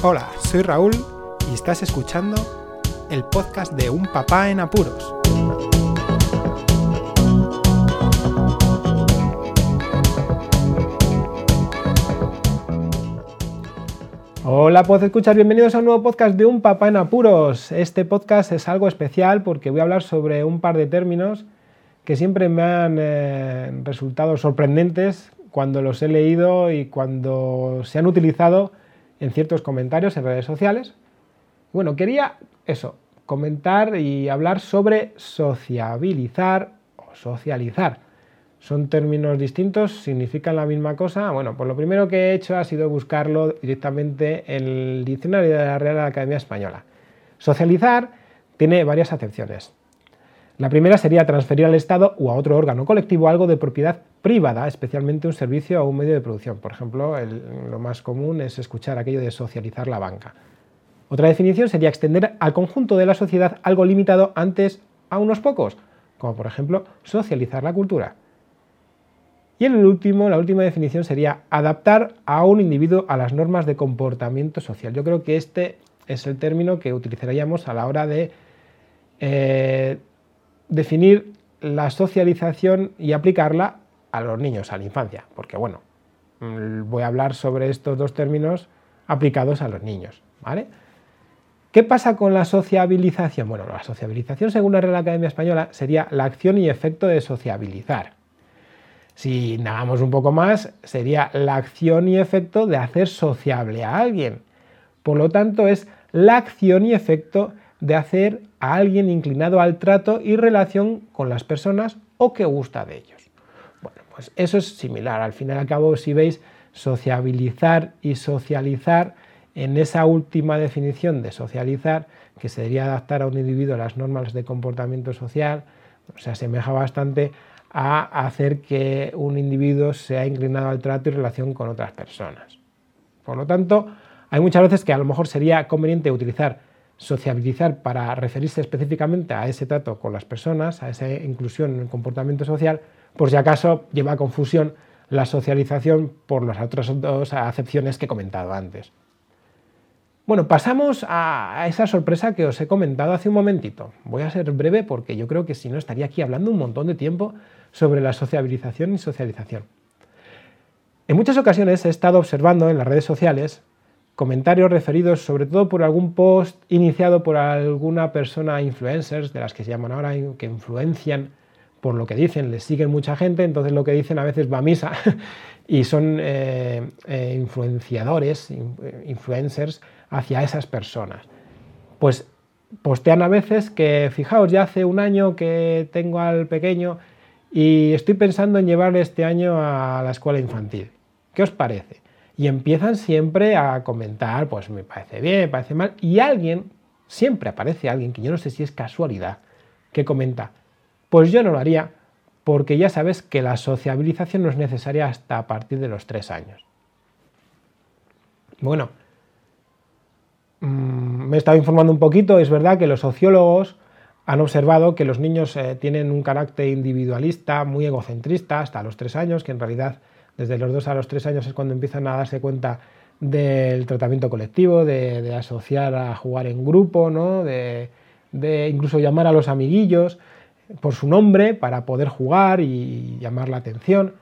Hola, soy Raúl y estás escuchando el podcast de Un Papá en Apuros. Hola, pues escuchar, bienvenidos a un nuevo podcast de Un Papá en Apuros. Este podcast es algo especial porque voy a hablar sobre un par de términos que siempre me han eh, resultado sorprendentes cuando los he leído y cuando se han utilizado en ciertos comentarios en redes sociales. Bueno, quería eso, comentar y hablar sobre sociabilizar o socializar. Son términos distintos, significan la misma cosa. Bueno, pues lo primero que he hecho ha sido buscarlo directamente en el diccionario de la Real Academia Española. Socializar tiene varias acepciones. La primera sería transferir al Estado o a otro órgano colectivo algo de propiedad privada, especialmente un servicio o un medio de producción. Por ejemplo, lo más común es escuchar aquello de socializar la banca. Otra definición sería extender al conjunto de la sociedad algo limitado antes a unos pocos, como por ejemplo socializar la cultura. Y el último, la última definición sería adaptar a un individuo a las normas de comportamiento social. Yo creo que este es el término que utilizaríamos a la hora de eh, definir la socialización y aplicarla a los niños, a la infancia, porque bueno, mm, voy a hablar sobre estos dos términos aplicados a los niños, ¿vale? ¿Qué pasa con la sociabilización? Bueno, la sociabilización, según la Real Academia Española, sería la acción y efecto de sociabilizar. Si indagamos un poco más, sería la acción y efecto de hacer sociable a alguien. Por lo tanto, es la acción y efecto de hacer a alguien inclinado al trato y relación con las personas o que gusta de ellos. Bueno, pues eso es similar. Al fin y al cabo, si veis, sociabilizar y socializar, en esa última definición de socializar, que sería adaptar a un individuo a las normas de comportamiento social, se asemeja bastante a hacer que un individuo sea inclinado al trato y relación con otras personas. Por lo tanto, hay muchas veces que a lo mejor sería conveniente utilizar sociabilizar para referirse específicamente a ese trato con las personas, a esa inclusión en el comportamiento social, por si acaso lleva a confusión la socialización por las otras dos acepciones que he comentado antes. Bueno, pasamos a esa sorpresa que os he comentado hace un momentito. Voy a ser breve porque yo creo que si no estaría aquí hablando un montón de tiempo sobre la sociabilización y socialización. En muchas ocasiones he estado observando en las redes sociales comentarios referidos sobre todo por algún post iniciado por alguna persona influencers, de las que se llaman ahora, que influencian por lo que dicen, les siguen mucha gente, entonces lo que dicen a veces va a misa y son eh, eh, influenciadores, influencers hacia esas personas. Pues postean a veces que, fijaos, ya hace un año que tengo al pequeño y estoy pensando en llevarle este año a la escuela infantil. ¿Qué os parece? Y empiezan siempre a comentar, pues me parece bien, me parece mal, y alguien, siempre aparece alguien, que yo no sé si es casualidad, que comenta, pues yo no lo haría porque ya sabes que la sociabilización no es necesaria hasta a partir de los tres años. Bueno, mm, me he estado informando un poquito, es verdad que los sociólogos han observado que los niños eh, tienen un carácter individualista, muy egocentrista, hasta los tres años, que en realidad desde los dos a los tres años es cuando empiezan a darse cuenta del tratamiento colectivo, de, asociar a jugar en grupo, ¿no? de, incluso llamar a los amiguillos por su nombre para poder jugar y llamar la atención.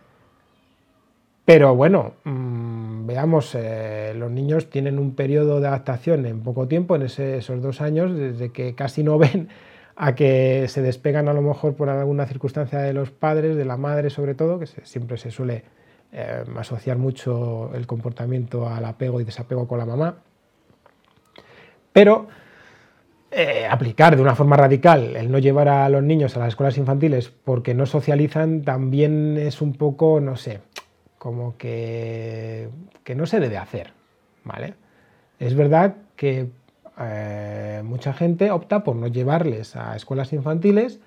Pero bueno, mm, veamos, eh, los niños tienen un periodo de adaptación en poco tiempo, en esos dos años, desde que casi no ven a que se despegan a lo mejor por alguna circunstancia de los padres, de la madre sobre todo, que siempre se suele eh, asociar mucho el comportamiento al apego y desapego con la mamá, pero eh, aplicar de una forma radical el no llevar a los niños a las escuelas infantiles porque no socializan también es un poco, no sé, como que, que no se debe hacer, ¿vale? Es verdad que eh, mucha gente opta por no llevarles a escuelas infantiles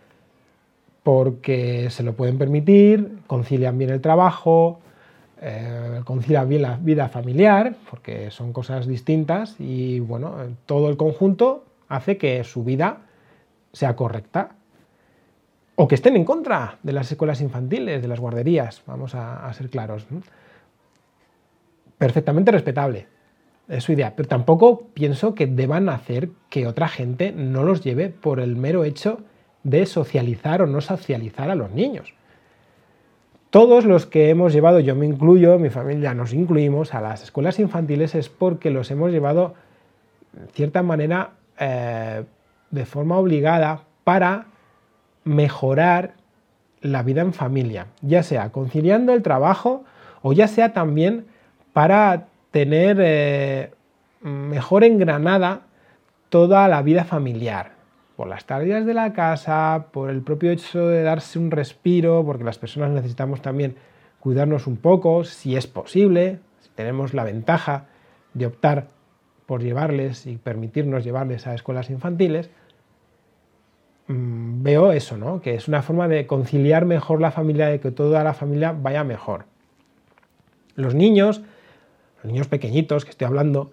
porque se lo pueden permitir, concilian bien el trabajo, eh, bien la vida familiar, porque son cosas distintas y bueno, todo el conjunto hace que su vida sea correcta. O que estén en contra de las escuelas infantiles, de las guarderías, vamos a, ser claros. Perfectamente respetable. es su idea, pero tampoco pienso que deban hacer que otra gente no los lleve por el mero hecho de socializar o no socializar a los niños. Todos los que hemos llevado, yo me incluyo, mi familia nos incluimos a las escuelas infantiles es porque los hemos llevado, de cierta manera, eh, de forma obligada para mejorar la vida en familia, ya sea conciliando el trabajo o ya sea también para tener eh, mejor engranada toda la vida familiar, por las tareas de la casa, por el propio hecho de darse un respiro, porque las personas necesitamos también cuidarnos un poco, si es posible, si tenemos la ventaja de optar por llevarles y permitirnos llevarles a escuelas infantiles, mm, veo eso, ¿no? que es una forma de conciliar mejor la familia, de que toda la familia vaya mejor. Los niños, los niños pequeñitos que estoy hablando,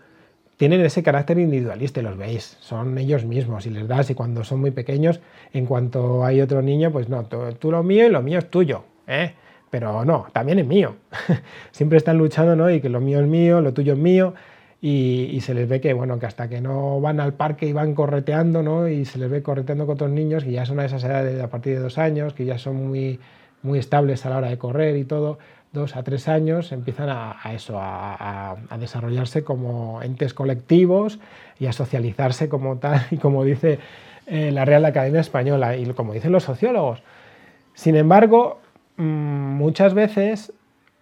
tienen ese carácter individualista, los veis, son ellos mismos y les das y cuando son muy pequeños, en cuanto hay otro niño, pues no, tú, lo mío y lo mío es tuyo, ¿eh? pero no, también es mío. Siempre están luchando, ¿no? Y que lo mío es mío, lo tuyo es mío. Y, se les ve que, bueno, que hasta que no van al parque y van correteando, ¿no? Y se les ve correteando con otros niños que ya son a esas edades a partir de dos años, que ya son muy, muy estables a la hora de correr y todo, dos a tres años empiezan a, eso, a, desarrollarse como entes colectivos y a socializarse como tal y como dice eh, la Real Academia Española y como dicen los sociólogos. Sin embargo, mm, muchas veces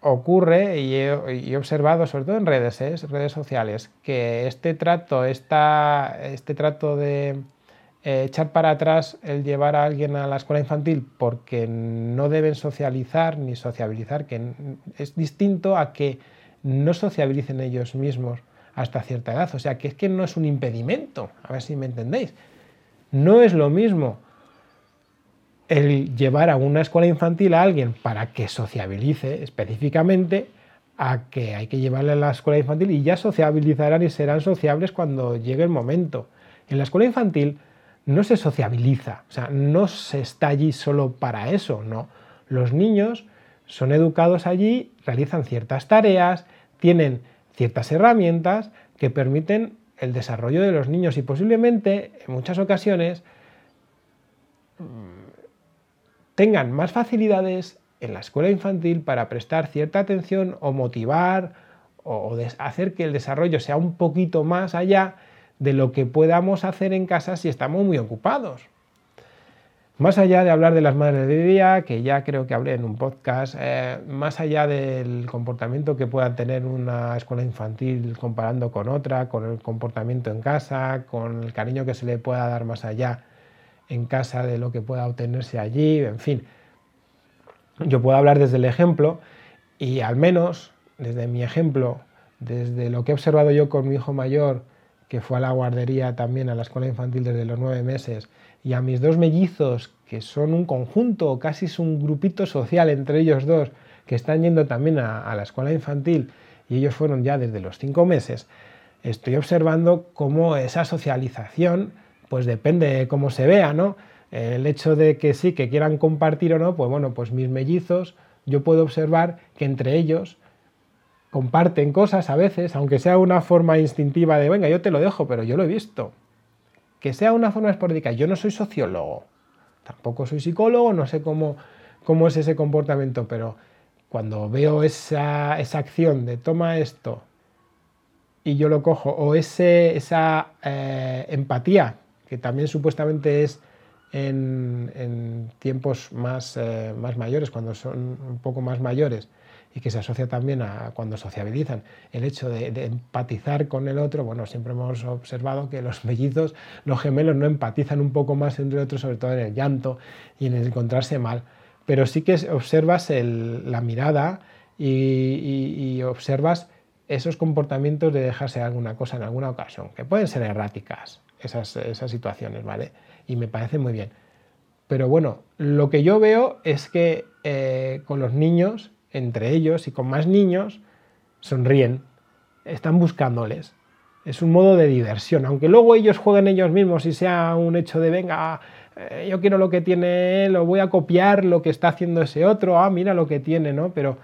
ocurre, y he, observado sobre todo en redes, ¿eh? redes sociales, que este trato, este trato de eh, echar para atrás el llevar a alguien a la escuela infantil porque no deben socializar ni sociabilizar, que es distinto a que no sociabilicen ellos mismos hasta cierta edad. O sea, que es que no es un impedimento, a ver si me entendéis. No es lo mismo el llevar a una escuela infantil a alguien para que sociabilice específicamente a que hay que llevarle a la escuela infantil y ya sociabilizarán y serán sociables cuando llegue el momento. En la escuela infantil no se sociabiliza, o sea, no se está allí solo para eso, no. Los niños son educados allí, realizan ciertas tareas, tienen ciertas herramientas que permiten el desarrollo de los niños y posiblemente en muchas ocasiones tengan más facilidades en la escuela infantil para prestar cierta atención o motivar o hacer que el desarrollo sea un poquito más allá de lo que podamos hacer en casa si estamos muy ocupados. Más allá de hablar de las madres de día, que ya creo que hablé en un podcast, eh, más allá del comportamiento que pueda tener una escuela infantil comparando con otra, con el comportamiento en casa, con el cariño que se le pueda dar más allá en casa de lo que pueda obtenerse allí, en fin. Yo puedo hablar desde el ejemplo y al menos desde mi ejemplo, desde lo que he observado yo con mi hijo mayor, que fue a la guardería también, a la escuela infantil desde los nueve meses, y a mis dos mellizos, que son un conjunto, casi es un grupito social entre ellos dos, que están yendo también a, la escuela infantil, y ellos fueron ya desde los cinco meses, estoy observando cómo esa socialización, pues depende de cómo se vea, ¿no? El hecho de que sí, que quieran compartir o no, pues bueno, pues mis mellizos, yo puedo observar que entre ellos comparten cosas a veces, aunque sea una forma instintiva de, venga, yo te lo dejo, pero yo lo he visto. Que sea una forma esporádica. Yo no soy sociólogo, tampoco soy psicólogo, no sé cómo, cómo es ese comportamiento, pero cuando veo esa, acción de toma esto y yo lo cojo, o ese, esa eh, empatía, que también supuestamente es en, tiempos más, eh, más mayores, cuando son un poco más mayores, y que se asocia también a cuando sociabilizan, el hecho de, empatizar con el otro, bueno, siempre hemos observado que los mellizos, los gemelos no empatizan un poco más entre otros, sobre todo en el llanto y en el encontrarse mal, pero sí que observas la mirada y, observas esos comportamientos de dejarse alguna cosa en alguna ocasión, que pueden ser erráticas esas, esas situaciones, ¿vale? Y me parece muy bien. Pero bueno, lo que yo veo es que eh, con los niños entre ellos y con más niños, sonríen, están buscándoles. Es un modo de diversión, aunque luego ellos jueguen ellos mismos y sea un hecho de, venga, eh, yo quiero lo que tiene él, o voy a copiar lo que está haciendo ese otro, ah, mira lo que tiene, ¿no? Pero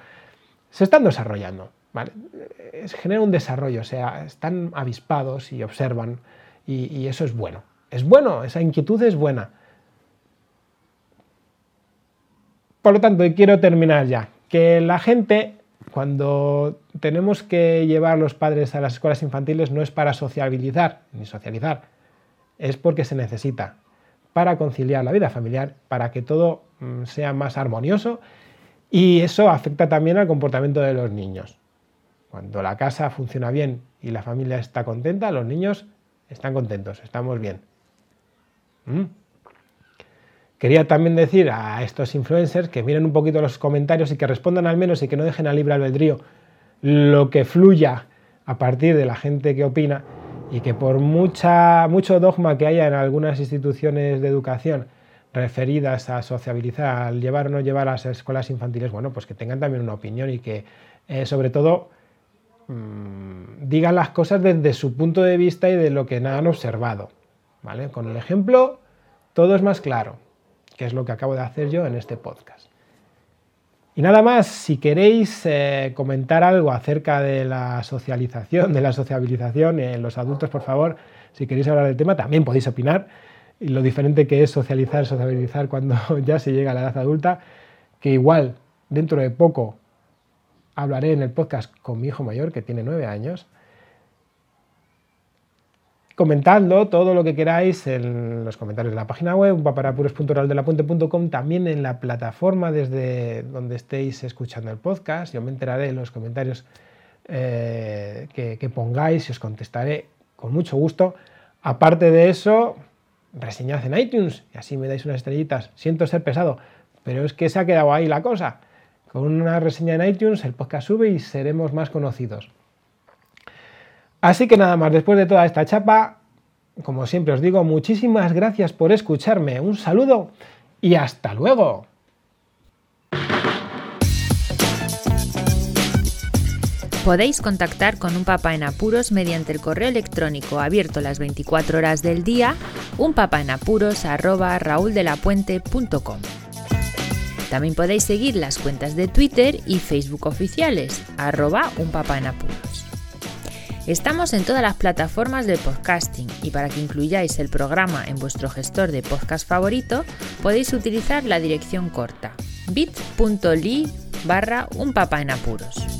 se están desarrollando. ¿Vale? genera un desarrollo, o sea, están avispados y observan y, eso es bueno. Es bueno, esa inquietud es buena. Por lo tanto, quiero terminar ya, que la gente, cuando tenemos que llevar los padres a las escuelas infantiles, no es para sociabilizar, ni socializar, es porque se necesita, para conciliar la vida familiar, para que todo mm, sea más armonioso y eso afecta también al comportamiento de los niños. Cuando la casa funciona bien y la familia está contenta, los niños están contentos, estamos bien. ¿Mm? Quería también decir a estos influencers que miren un poquito los comentarios y que respondan al menos y que no dejen a libre albedrío lo que fluya a partir de la gente que opina y que por mucha, mucho dogma que haya en algunas instituciones de educación referidas a sociabilizar, al llevar o no llevar a las escuelas infantiles, bueno, pues que tengan también una opinión y que eh, sobre todo Mm, digan las cosas desde su punto de vista y de lo que han observado. ¿vale? Con el ejemplo todo es más claro, que es lo que acabo de hacer yo en este podcast. Y nada más, si queréis eh, comentar algo acerca de la socialización, de la sociabilización en los adultos, por favor, si queréis hablar del tema, también podéis opinar. Y lo diferente que es socializar, sociabilizar cuando ya se llega a la edad adulta, que igual dentro de poco hablaré en el podcast con mi hijo mayor, que tiene nueve años. Comentadlo todo lo que queráis en los comentarios de la página web, paparapuros.raldelapuente.com, también en la plataforma desde donde estéis escuchando el podcast. Yo me enteraré en los comentarios eh, que, que pongáis y os contestaré con mucho gusto. Aparte de eso, reseñad en iTunes y así me dais unas estrellitas. Siento ser pesado, pero es que se ha quedado ahí la cosa. Con una reseña en iTunes el podcast sube y seremos más conocidos. Así que nada más, después de toda esta chapa, como siempre os digo, muchísimas gracias por escucharme. Un saludo y hasta luego. Podéis contactar con un papá en apuros mediante el correo electrónico abierto las 24 horas del día, unpapaenapuros@rauldelapuente.com. También podéis seguir las cuentas de Twitter y Facebook oficiales, arroba un en apuros. Estamos en todas las plataformas de podcasting y para que incluyáis el programa en vuestro gestor de podcast favorito podéis utilizar la dirección corta bit.ly barra un papá en apuros.